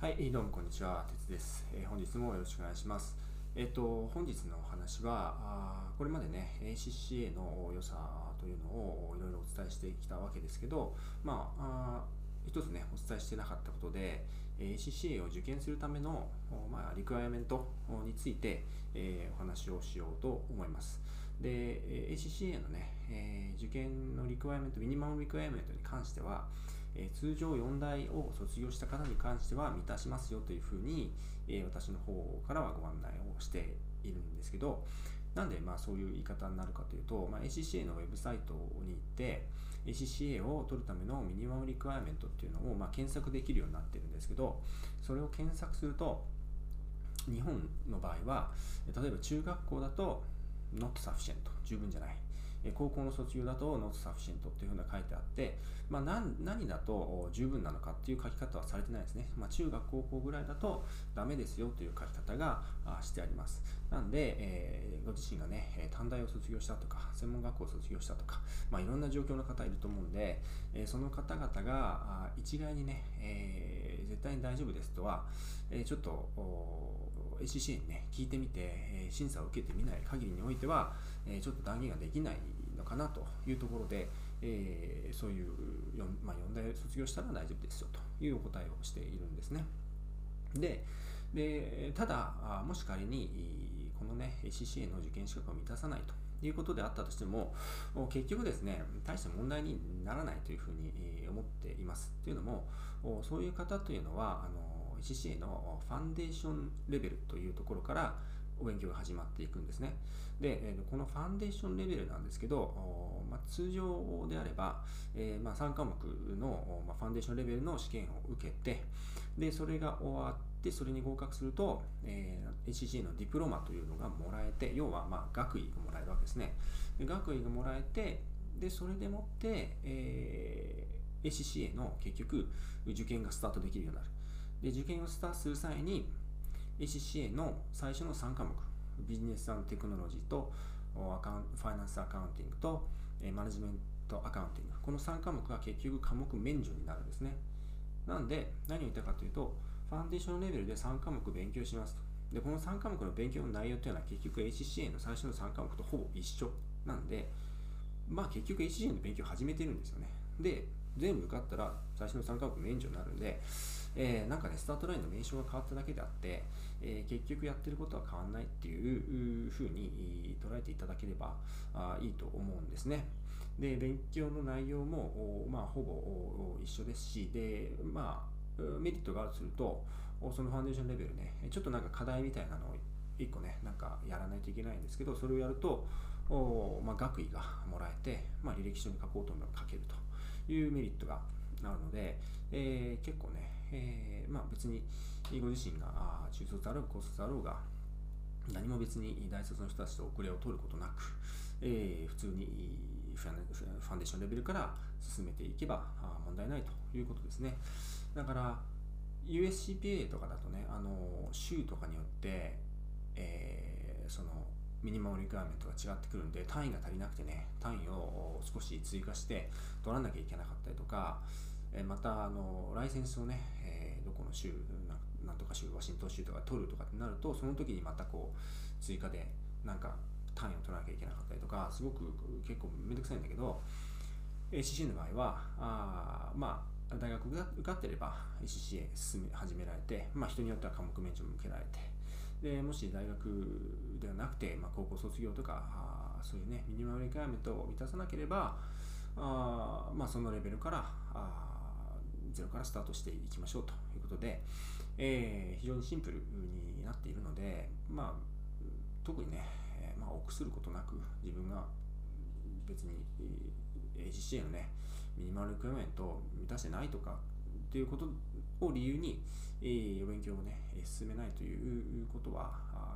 はい、どうもこんにちは、鉄です。えー、本日もよろしくお願いします。えっ、ー、と、本日のお話は、あこれまでね、ACCA の良さというのをいろいろお伝えしてきたわけですけど、まあ、あ一つね、お伝えしてなかったことで、ACCA を受験するための、まあ、リクワイアメントについて、えー、お話をしようと思います。で、ACCA のね、え、受験のリクワイアメント、ミニマムリクワイアメントに関しては、えー、通常4大を卒業した方に関しては満たしますよというふうに、えー、私の方からはご案内をしているんですけど、なんでまあそういう言い方になるかというと、まあ、ACCA のウェブサイトに行って、ACCA を取るためのミニマムリクワイアメントっていうのをまあ検索できるようになってるんですけど、それを検索すると、日本の場合は、例えば中学校だと not sufficient 十分じゃない。高校の卒業だと not sufficient っていうふうな書いてあって、まあ何、何だと十分なのかっていう書き方はされてないですね。まあ、中学、高校ぐらいだとダメですよという書き方がしてあります。なんで、えー、ご自身がね、短大を卒業したとか、専門学校を卒業したとか、まあ、いろんな状況の方いると思うんで、えー、その方々が一概にね、えー、絶対に大丈夫ですとは、え、ちょっと ACC にね、聞いてみて、え、審査を受けてみない限りにおいては、え、ちょっと断言ができないのかなというところで、えー、そういう 4,、まあ、4大卒業したら大丈夫ですよというお答えをしているんですね。で、でただ、もし仮にこのね、ACCA の受験資格を満たさないということであったとしても、結局ですね、大した問題にならないというふうに思っています。というのも、そういう方というのは、あの ACCA のファンデーションレベルというところから、お勉強が始まっていくんですね。で、このファンデーションレベルなんですけど、ま、通常であれば、え、ま3科目の、ま、ファンデーションレベルの試験を受けて、で、それが終わって、それに合格すると、えー、ACC のディプロマというのがもらえて、要は、ま、学位がもらえるわけですね。で学位がもらえて、で、それでもって、えー、ACCA の結局、受験がスタートできるようになる。で、受験をスタートする際に、ACCA の最初の3科目、ビジネステクノロジーとアカウンファイナンスアカウンティングとマネジメントアカウンティング、この3科目が結局科目免除になるんですね。なんで、何を言ったかというと、ファンデーションレベルで3科目勉強しますと。で、この3科目の勉強の内容というのは結局 ACCA の最初の3科目とほぼ一緒なんで、まあ結局 ACCA の勉強を始めてるんですよね。で、全部受かったら最初の3科目免除になるんで、えー、なんかね、スタートラインの名称が変わっただけであって、えー、結局やってることは変わんないっていうふうに捉えていただければあいいと思うんですね。で、勉強の内容も、まあ、ほぼ一緒ですし、で、まあ、メリットがあるとすると、そのファンデーションレベルね、ちょっとなんか課題みたいなのを1個ね、なんかやらないといけないんですけど、それをやると、まあ、学位がもらえて、まあ、履歴書に書こうと思えば書けるというメリットがあるので、えー、結構ね、えー、まあ別にご自身が中卒あろう高卒あろうが、何も別に大卒の人たちと遅れを取ることなく、えー、普通にファンデーションレベルから進めていけば問題ないということですね。だから、USCPA とかだとね、あの、州とかによって、えー、その、ミニマムリクエアメントが違ってくるんで、単位が足りなくてね、単位を少し追加して取らなきゃいけなかったりとか、えまた、あの、ライセンスをね、え、どこの州なんとか州、ワシントン州とか取るとかってなると、その時にまたこう、追加で、なんか、単位を取らなきゃいけなかったりとか、すごく結構めんどくさいんだけど、ACC の場合は、あまあ、大学が受かってれば ACC へ進め始められて、まあ、人によっては科目免除も受けられて、でもし大学ではなくて、まあ、高校卒業とかあそういうねミニマムリクエアメントを満たさなければあ、まあ、そのレベルからあゼロからスタートしていきましょうということで、えー、非常にシンプルになっているので、まあ、特にね、まあ、臆することなく自分が別に ACCA のねミニマムリクエアメントを満たしてないとかということを理由に、えー、お勉強をね、進めないということは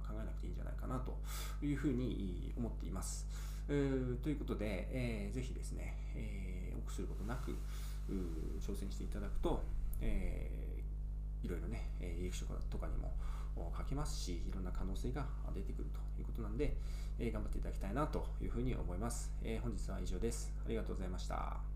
考えなくていいんじゃないかなというふうに思っています。ということで、えー、ぜひですね、えー、臆することなく挑戦していただくと、えー、いろいろね、履歴書とかにも書けますし、いろんな可能性が出てくるということなんで、えー、頑張っていただきたいなというふうに思います。えー、本日は以上です。ありがとうございました。